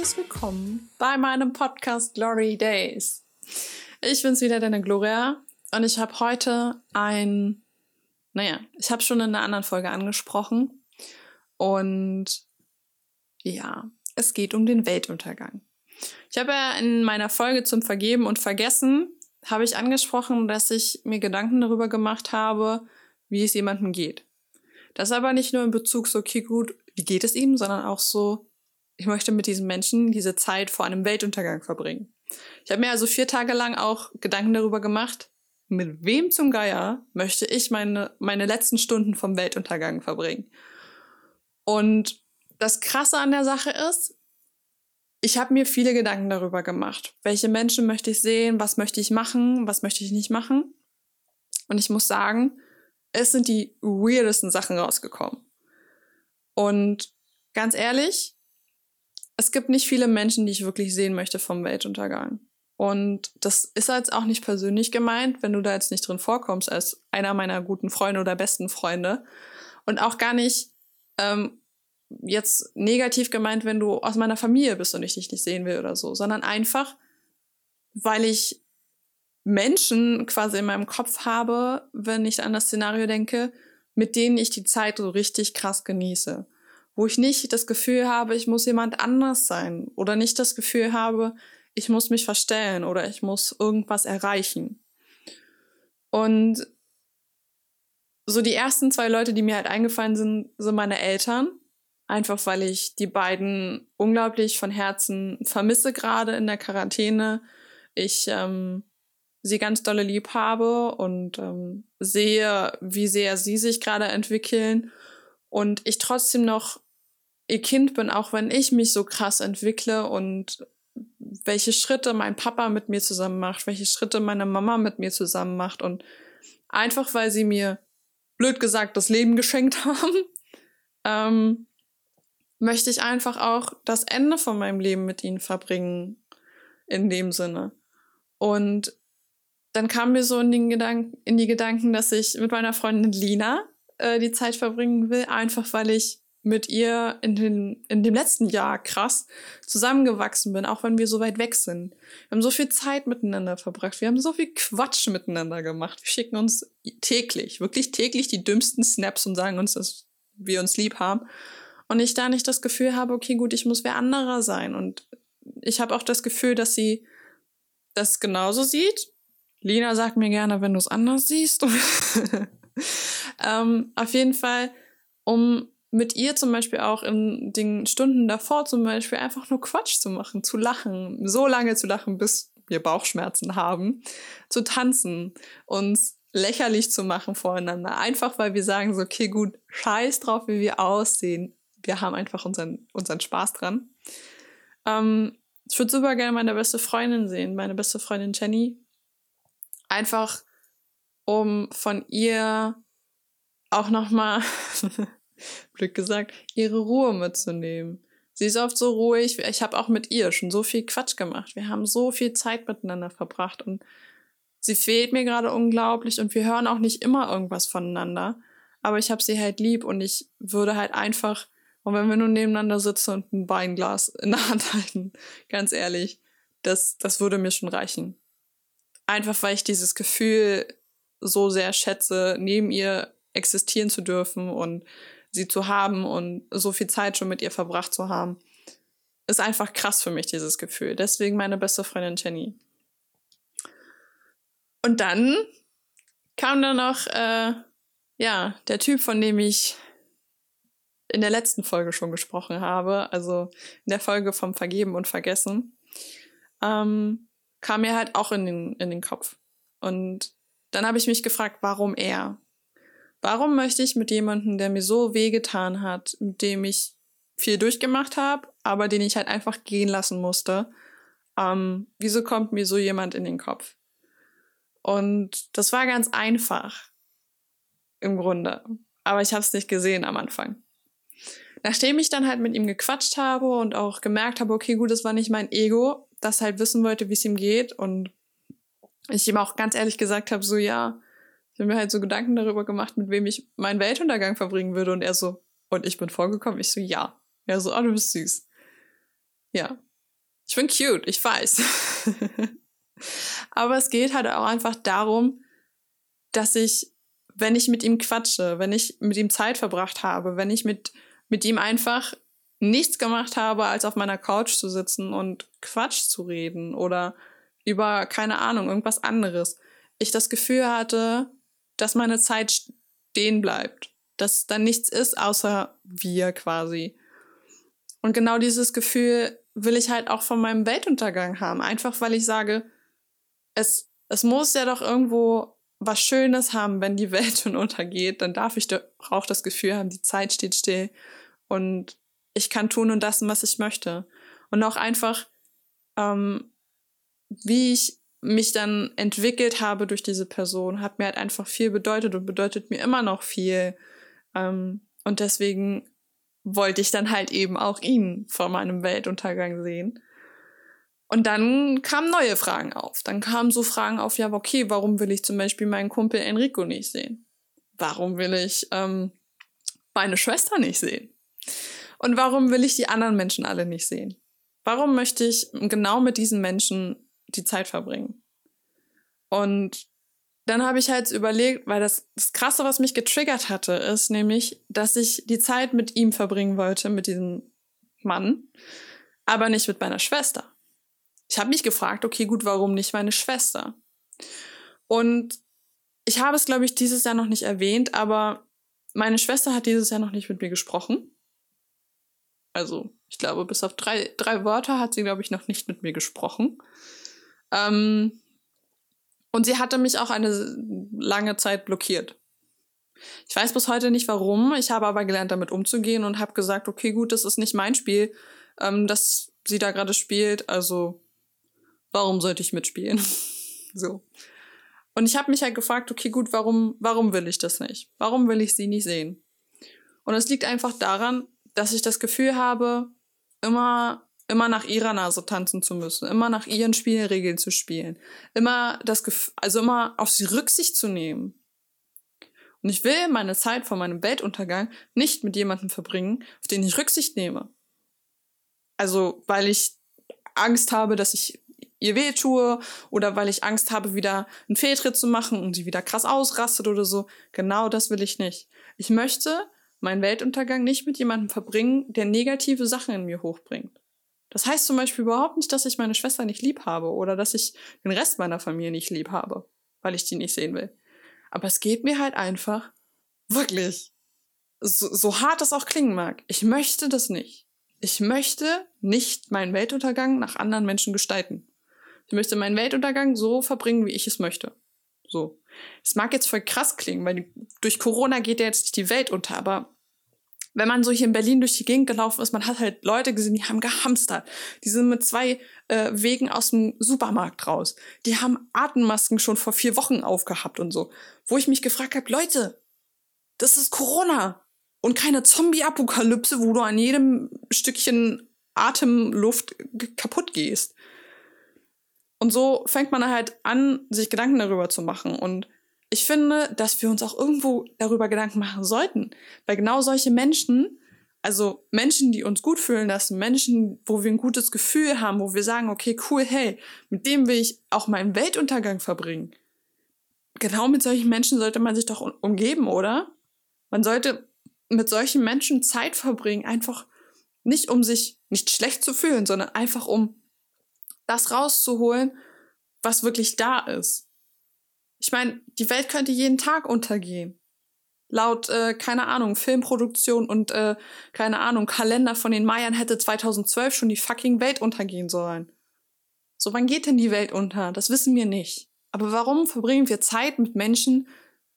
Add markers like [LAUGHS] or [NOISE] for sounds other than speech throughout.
herzliches Willkommen bei meinem Podcast Glory Days. Ich bin's wieder, deine Gloria, und ich habe heute ein, naja, ich habe schon in einer anderen Folge angesprochen. Und ja, es geht um den Weltuntergang. Ich habe ja in meiner Folge zum Vergeben und Vergessen, habe ich angesprochen, dass ich mir Gedanken darüber gemacht habe, wie es jemandem geht. Das aber nicht nur in Bezug so, okay, gut, wie geht es ihm, sondern auch so, ich möchte mit diesem Menschen diese Zeit vor einem Weltuntergang verbringen. Ich habe mir also vier Tage lang auch Gedanken darüber gemacht, mit wem zum Geier möchte ich meine, meine letzten Stunden vom Weltuntergang verbringen. Und das Krasse an der Sache ist, ich habe mir viele Gedanken darüber gemacht. Welche Menschen möchte ich sehen? Was möchte ich machen? Was möchte ich nicht machen? Und ich muss sagen, es sind die weirdesten Sachen rausgekommen. Und ganz ehrlich, es gibt nicht viele Menschen, die ich wirklich sehen möchte vom Weltuntergang. Und das ist jetzt auch nicht persönlich gemeint, wenn du da jetzt nicht drin vorkommst als einer meiner guten Freunde oder besten Freunde. Und auch gar nicht ähm, jetzt negativ gemeint, wenn du aus meiner Familie bist und ich dich nicht sehen will oder so, sondern einfach, weil ich Menschen quasi in meinem Kopf habe, wenn ich an das Szenario denke, mit denen ich die Zeit so richtig krass genieße. Wo ich nicht das Gefühl habe, ich muss jemand anders sein oder nicht das Gefühl habe, ich muss mich verstellen oder ich muss irgendwas erreichen. Und so die ersten zwei Leute, die mir halt eingefallen sind, sind meine Eltern. Einfach weil ich die beiden unglaublich von Herzen vermisse, gerade in der Quarantäne. Ich ähm, sie ganz dolle lieb habe und ähm, sehe, wie sehr sie sich gerade entwickeln und ich trotzdem noch ihr Kind bin, auch wenn ich mich so krass entwickle und welche Schritte mein Papa mit mir zusammen macht, welche Schritte meine Mama mit mir zusammen macht und einfach weil sie mir blöd gesagt das Leben geschenkt [LAUGHS] haben, ähm, möchte ich einfach auch das Ende von meinem Leben mit ihnen verbringen in dem Sinne. Und dann kam mir so in, den Gedanken, in die Gedanken, dass ich mit meiner Freundin Lina äh, die Zeit verbringen will, einfach weil ich mit ihr in, den, in dem letzten Jahr krass zusammengewachsen bin, auch wenn wir so weit weg sind. Wir haben so viel Zeit miteinander verbracht, wir haben so viel Quatsch miteinander gemacht. Wir schicken uns täglich, wirklich täglich die dümmsten Snaps und sagen uns, dass wir uns lieb haben. Und ich da nicht das Gefühl habe, okay, gut, ich muss wer anderer sein. Und ich habe auch das Gefühl, dass sie das genauso sieht Lina sagt mir gerne, wenn du es anders siehst. [LAUGHS] ähm, auf jeden Fall, um mit ihr zum Beispiel auch in den Stunden davor zum Beispiel einfach nur Quatsch zu machen, zu lachen, so lange zu lachen, bis wir Bauchschmerzen haben, zu tanzen, uns lächerlich zu machen voreinander, einfach weil wir sagen so, okay, gut, scheiß drauf, wie wir aussehen. Wir haben einfach unseren, unseren Spaß dran. Ähm, ich würde super gerne meine beste Freundin sehen, meine beste Freundin Jenny, einfach um von ihr auch nochmal, [LAUGHS] Glück gesagt, ihre Ruhe mitzunehmen. Sie ist oft so ruhig. Ich habe auch mit ihr schon so viel Quatsch gemacht. Wir haben so viel Zeit miteinander verbracht und sie fehlt mir gerade unglaublich und wir hören auch nicht immer irgendwas voneinander. Aber ich habe sie halt lieb und ich würde halt einfach, und wenn wir nun nebeneinander sitzen und ein Weinglas in der Hand [LAUGHS] halten, ganz ehrlich, das, das würde mir schon reichen. Einfach weil ich dieses Gefühl so sehr schätze, neben ihr existieren zu dürfen und sie zu haben und so viel Zeit schon mit ihr verbracht zu haben. Ist einfach krass für mich, dieses Gefühl. Deswegen meine beste Freundin Jenny. Und dann kam da noch, äh, ja, der Typ, von dem ich in der letzten Folge schon gesprochen habe, also in der Folge vom Vergeben und Vergessen. Ähm, kam mir halt auch in den, in den Kopf. Und dann habe ich mich gefragt, warum er? Warum möchte ich mit jemandem, der mir so wehgetan hat, mit dem ich viel durchgemacht habe, aber den ich halt einfach gehen lassen musste, ähm, wieso kommt mir so jemand in den Kopf? Und das war ganz einfach im Grunde, aber ich habe es nicht gesehen am Anfang. Nachdem ich dann halt mit ihm gequatscht habe und auch gemerkt habe, okay, gut, das war nicht mein Ego, das halt wissen wollte, wie es ihm geht und ich ihm auch ganz ehrlich gesagt habe, so ja, ich habe mir halt so Gedanken darüber gemacht, mit wem ich meinen Weltuntergang verbringen würde und er so, und ich bin vorgekommen, ich so, ja. Er so, oh, du bist süß. Ja. Ich bin cute, ich weiß. [LAUGHS] Aber es geht halt auch einfach darum, dass ich, wenn ich mit ihm quatsche, wenn ich mit ihm Zeit verbracht habe, wenn ich mit, mit ihm einfach nichts gemacht habe, als auf meiner Couch zu sitzen und Quatsch zu reden oder über, keine Ahnung, irgendwas anderes, ich das Gefühl hatte, dass meine Zeit stehen bleibt, dass da nichts ist außer wir quasi. Und genau dieses Gefühl will ich halt auch von meinem Weltuntergang haben, einfach weil ich sage, es, es muss ja doch irgendwo was Schönes haben, wenn die [LAUGHS] Welt schon untergeht, dann darf ich doch auch das Gefühl haben, die Zeit steht still und ich kann tun und lassen, was ich möchte. Und auch einfach, ähm, wie ich mich dann entwickelt habe durch diese Person, hat mir halt einfach viel bedeutet und bedeutet mir immer noch viel. Ähm, und deswegen wollte ich dann halt eben auch ihn vor meinem Weltuntergang sehen. Und dann kamen neue Fragen auf. Dann kamen so Fragen auf, ja, okay, warum will ich zum Beispiel meinen Kumpel Enrico nicht sehen? Warum will ich ähm, meine Schwester nicht sehen? Und warum will ich die anderen Menschen alle nicht sehen? Warum möchte ich genau mit diesen Menschen die Zeit verbringen? Und dann habe ich halt überlegt, weil das, das Krasse, was mich getriggert hatte, ist nämlich, dass ich die Zeit mit ihm verbringen wollte, mit diesem Mann, aber nicht mit meiner Schwester. Ich habe mich gefragt, okay, gut, warum nicht meine Schwester? Und ich habe es, glaube ich, dieses Jahr noch nicht erwähnt, aber meine Schwester hat dieses Jahr noch nicht mit mir gesprochen. Also, ich glaube, bis auf drei, drei Wörter hat sie, glaube ich, noch nicht mit mir gesprochen. Ähm, und sie hatte mich auch eine lange Zeit blockiert. Ich weiß bis heute nicht warum. Ich habe aber gelernt, damit umzugehen und habe gesagt, okay, gut, das ist nicht mein Spiel, ähm, das sie da gerade spielt. Also warum sollte ich mitspielen? [LAUGHS] so. Und ich habe mich halt gefragt, okay, gut, warum, warum will ich das nicht? Warum will ich sie nicht sehen? Und es liegt einfach daran, dass ich das Gefühl habe, immer immer nach ihrer Nase tanzen zu müssen, immer nach ihren Spielregeln zu spielen, immer das Gef also immer auf sie Rücksicht zu nehmen. Und ich will meine Zeit vor meinem Weltuntergang nicht mit jemandem verbringen, auf den ich Rücksicht nehme. Also, weil ich Angst habe, dass ich ihr weh tue oder weil ich Angst habe, wieder einen Fehltritt zu machen und sie wieder krass ausrastet oder so. Genau das will ich nicht. Ich möchte meinen Weltuntergang nicht mit jemandem verbringen, der negative Sachen in mir hochbringt. Das heißt zum Beispiel überhaupt nicht, dass ich meine Schwester nicht lieb habe oder dass ich den Rest meiner Familie nicht lieb habe, weil ich die nicht sehen will. Aber es geht mir halt einfach, wirklich, so, so hart es auch klingen mag, ich möchte das nicht. Ich möchte nicht meinen Weltuntergang nach anderen Menschen gestalten. Ich möchte meinen Weltuntergang so verbringen, wie ich es möchte. So. Es mag jetzt voll krass klingen, weil durch Corona geht ja jetzt nicht die Welt unter, aber wenn man so hier in Berlin durch die Gegend gelaufen ist, man hat halt Leute gesehen, die haben gehamstert. Die sind mit zwei äh, Wegen aus dem Supermarkt raus. Die haben Atemmasken schon vor vier Wochen aufgehabt und so. Wo ich mich gefragt habe, Leute, das ist Corona und keine Zombie-Apokalypse, wo du an jedem Stückchen Atemluft kaputt gehst. Und so fängt man halt an, sich Gedanken darüber zu machen. Und ich finde, dass wir uns auch irgendwo darüber Gedanken machen sollten. Weil genau solche Menschen, also Menschen, die uns gut fühlen lassen, Menschen, wo wir ein gutes Gefühl haben, wo wir sagen, okay, cool, hey, mit dem will ich auch meinen Weltuntergang verbringen. Genau mit solchen Menschen sollte man sich doch umgeben, oder? Man sollte mit solchen Menschen Zeit verbringen, einfach nicht um sich nicht schlecht zu fühlen, sondern einfach um das rauszuholen, was wirklich da ist. Ich meine, die Welt könnte jeden Tag untergehen. Laut, äh, keine Ahnung, Filmproduktion und, äh, keine Ahnung, Kalender von den Mayern hätte 2012 schon die fucking Welt untergehen sollen. So, wann geht denn die Welt unter? Das wissen wir nicht. Aber warum verbringen wir Zeit mit Menschen,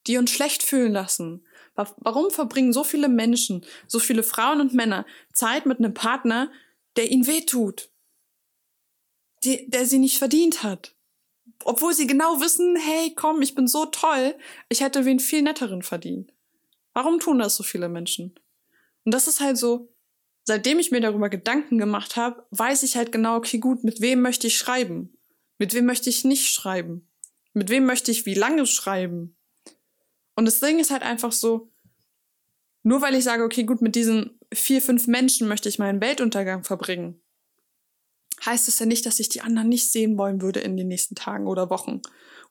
die uns schlecht fühlen lassen? Warum verbringen so viele Menschen, so viele Frauen und Männer Zeit mit einem Partner, der ihnen wehtut? Die, der sie nicht verdient hat? Obwohl sie genau wissen, hey, komm, ich bin so toll, ich hätte wen viel netteren verdient. Warum tun das so viele Menschen? Und das ist halt so, seitdem ich mir darüber Gedanken gemacht habe, weiß ich halt genau, okay, gut, mit wem möchte ich schreiben? Mit wem möchte ich nicht schreiben? Mit wem möchte ich wie lange schreiben? Und das Ding ist halt einfach so, nur weil ich sage, okay, gut, mit diesen vier, fünf Menschen möchte ich meinen Weltuntergang verbringen, heißt es ja nicht, dass ich die anderen nicht sehen wollen würde in den nächsten Tagen oder Wochen.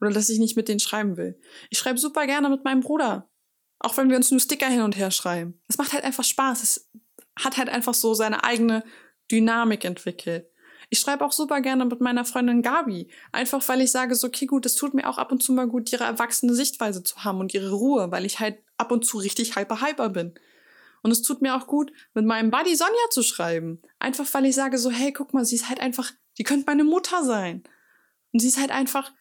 Oder dass ich nicht mit denen schreiben will. Ich schreibe super gerne mit meinem Bruder. Auch wenn wir uns nur Sticker hin und her schreiben. Es macht halt einfach Spaß. Es hat halt einfach so seine eigene Dynamik entwickelt. Ich schreibe auch super gerne mit meiner Freundin Gabi. Einfach weil ich sage so, okay, gut, es tut mir auch ab und zu mal gut, ihre erwachsene Sichtweise zu haben und ihre Ruhe, weil ich halt ab und zu richtig hyper hyper bin. Und es tut mir auch gut, mit meinem Buddy Sonja zu schreiben. Einfach weil ich sage so, hey, guck mal, sie ist halt einfach, die könnte meine Mutter sein. Und sie ist halt einfach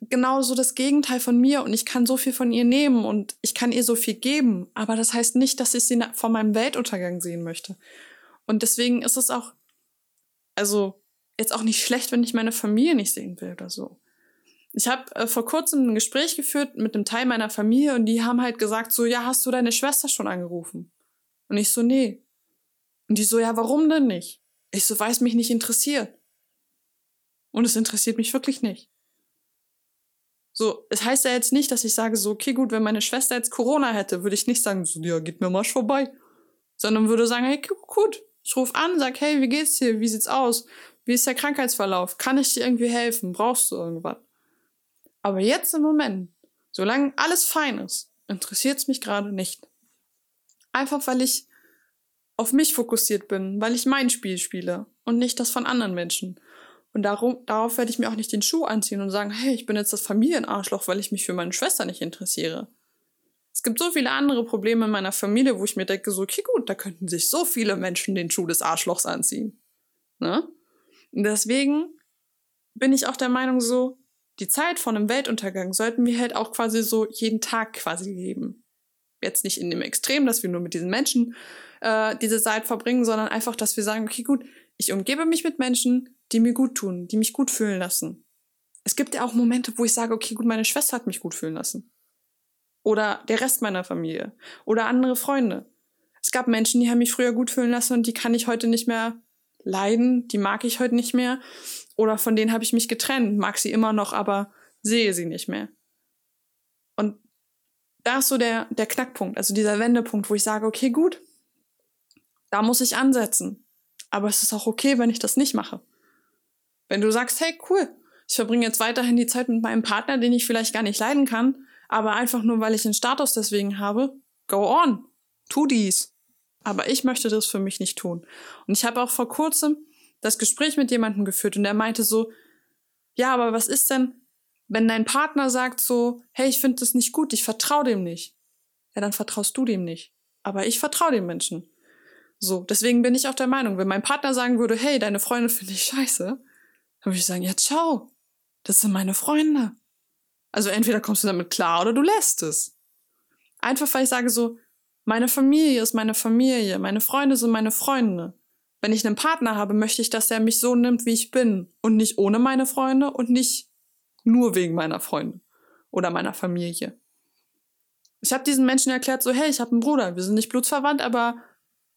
genauso das Gegenteil von mir und ich kann so viel von ihr nehmen und ich kann ihr so viel geben. Aber das heißt nicht, dass ich sie vor meinem Weltuntergang sehen möchte. Und deswegen ist es auch also jetzt auch nicht schlecht, wenn ich meine Familie nicht sehen will oder so. Ich habe äh, vor kurzem ein Gespräch geführt mit einem Teil meiner Familie und die haben halt gesagt so, ja, hast du deine Schwester schon angerufen? Und ich so, nee. Und die so, ja, warum denn nicht? Ich so, weil es mich nicht interessiert. Und es interessiert mich wirklich nicht. So, es heißt ja jetzt nicht, dass ich sage so, okay, gut, wenn meine Schwester jetzt Corona hätte, würde ich nicht sagen, so, ja, geht mir mal vorbei. Sondern würde sagen, hey, gut, ich rufe an, sag, hey, wie geht's dir? Wie sieht's aus? Wie ist der Krankheitsverlauf? Kann ich dir irgendwie helfen? Brauchst du irgendwas? Aber jetzt im Moment, solange alles fein ist, interessiert es mich gerade nicht. Einfach weil ich auf mich fokussiert bin, weil ich mein Spiel spiele und nicht das von anderen Menschen. Und darum, darauf werde ich mir auch nicht den Schuh anziehen und sagen, hey, ich bin jetzt das Familienarschloch, weil ich mich für meine Schwester nicht interessiere. Es gibt so viele andere Probleme in meiner Familie, wo ich mir denke, so, okay, gut, da könnten sich so viele Menschen den Schuh des Arschlochs anziehen. Ne? Und deswegen bin ich auch der Meinung, so, die Zeit von einem Weltuntergang sollten wir halt auch quasi so jeden Tag quasi leben. Jetzt nicht in dem Extrem, dass wir nur mit diesen Menschen äh, diese Zeit verbringen, sondern einfach, dass wir sagen, okay, gut, ich umgebe mich mit Menschen, die mir gut tun, die mich gut fühlen lassen. Es gibt ja auch Momente, wo ich sage, okay, gut, meine Schwester hat mich gut fühlen lassen oder der Rest meiner Familie oder andere Freunde. Es gab Menschen, die haben mich früher gut fühlen lassen und die kann ich heute nicht mehr leiden, die mag ich heute nicht mehr oder von denen habe ich mich getrennt, mag sie immer noch, aber sehe sie nicht mehr. Und da ist so der, der Knackpunkt, also dieser Wendepunkt, wo ich sage, okay, gut, da muss ich ansetzen. Aber es ist auch okay, wenn ich das nicht mache. Wenn du sagst, hey, cool, ich verbringe jetzt weiterhin die Zeit mit meinem Partner, den ich vielleicht gar nicht leiden kann, aber einfach nur, weil ich einen Status deswegen habe, go on, tu dies. Aber ich möchte das für mich nicht tun. Und ich habe auch vor kurzem das Gespräch mit jemandem geführt und der meinte so, ja, aber was ist denn, wenn dein Partner sagt so, hey, ich finde das nicht gut, ich vertraue dem nicht. Ja, dann vertraust du dem nicht. Aber ich vertraue dem Menschen. So, deswegen bin ich auch der Meinung, wenn mein Partner sagen würde, hey, deine Freunde [LAUGHS] finde ich scheiße, dann würde ich sagen, ja, ciao. Das sind meine Freunde. Also entweder kommst du damit klar oder du lässt es. Einfach weil ich sage so, meine Familie ist meine Familie, meine Freunde sind meine Freunde. Wenn ich einen Partner habe, möchte ich, dass er mich so nimmt, wie ich bin und nicht ohne meine Freunde und nicht nur wegen meiner Freunde oder meiner Familie. Ich habe diesen Menschen erklärt so, hey, ich habe einen Bruder, wir sind nicht blutsverwandt, aber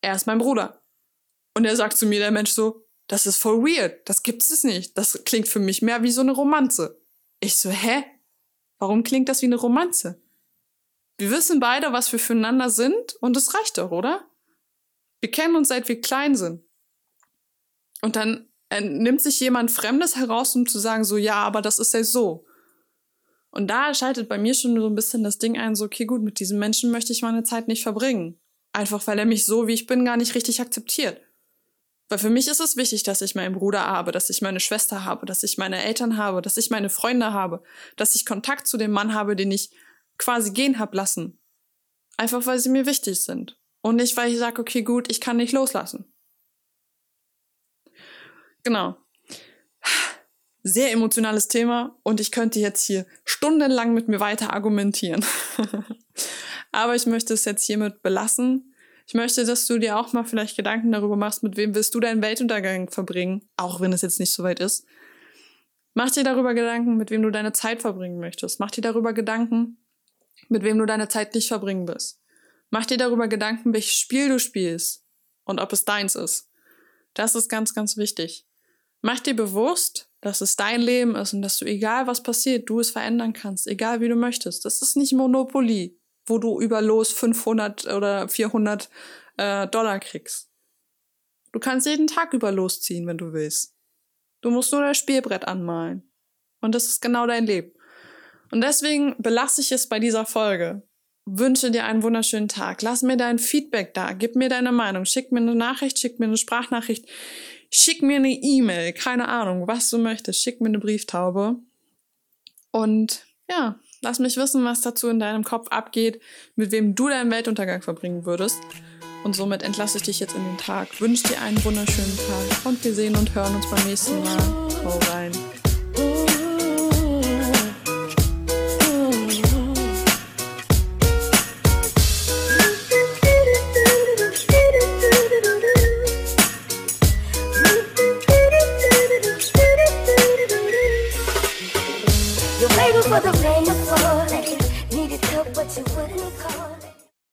er ist mein Bruder. Und er sagt zu mir, der Mensch so, das ist voll weird, das gibt es nicht. Das klingt für mich mehr wie so eine Romanze. Ich so, hä? Warum klingt das wie eine Romanze? Wir wissen beide, was wir füreinander sind und es reicht doch, oder? Wir kennen uns seit wir klein sind. Und dann nimmt sich jemand Fremdes heraus, um zu sagen, so, ja, aber das ist ja so. Und da schaltet bei mir schon so ein bisschen das Ding ein, so, okay, gut, mit diesem Menschen möchte ich meine Zeit nicht verbringen. Einfach weil er mich so, wie ich bin, gar nicht richtig akzeptiert. Weil für mich ist es wichtig, dass ich meinen Bruder habe, dass ich meine Schwester habe, dass ich meine Eltern habe, dass ich meine Freunde habe, dass ich Kontakt zu dem Mann habe, den ich quasi gehen hab lassen. Einfach weil sie mir wichtig sind. Und nicht, weil ich sage, okay, gut, ich kann nicht loslassen. Genau. Sehr emotionales Thema und ich könnte jetzt hier stundenlang mit mir weiter argumentieren. [LAUGHS] Aber ich möchte es jetzt hiermit belassen. Ich möchte, dass du dir auch mal vielleicht Gedanken darüber machst, mit wem willst du deinen Weltuntergang verbringen, auch wenn es jetzt nicht so weit ist. Mach dir darüber Gedanken, mit wem du deine Zeit verbringen möchtest. Mach dir darüber Gedanken, mit wem du deine Zeit nicht verbringen willst. Mach dir darüber Gedanken, welches Spiel du spielst und ob es deins ist. Das ist ganz, ganz wichtig. Mach dir bewusst, dass es dein Leben ist und dass du, egal was passiert, du es verändern kannst, egal wie du möchtest. Das ist nicht Monopoly wo du über los 500 oder 400 äh, Dollar kriegst. Du kannst jeden Tag über losziehen, wenn du willst. Du musst nur das Spielbrett anmalen. Und das ist genau dein Leben. Und deswegen belasse ich es bei dieser Folge. Wünsche dir einen wunderschönen Tag. Lass mir dein Feedback da. Gib mir deine Meinung. Schick mir eine Nachricht, schick mir eine Sprachnachricht. Schick mir eine E-Mail. Keine Ahnung, was du möchtest. Schick mir eine Brieftaube. Und ja, lass mich wissen, was dazu in deinem Kopf abgeht, mit wem du deinen Weltuntergang verbringen würdest. Und somit entlasse ich dich jetzt in den Tag. Wünsche dir einen wunderschönen Tag und wir sehen und hören uns beim nächsten Mal. Hau rein.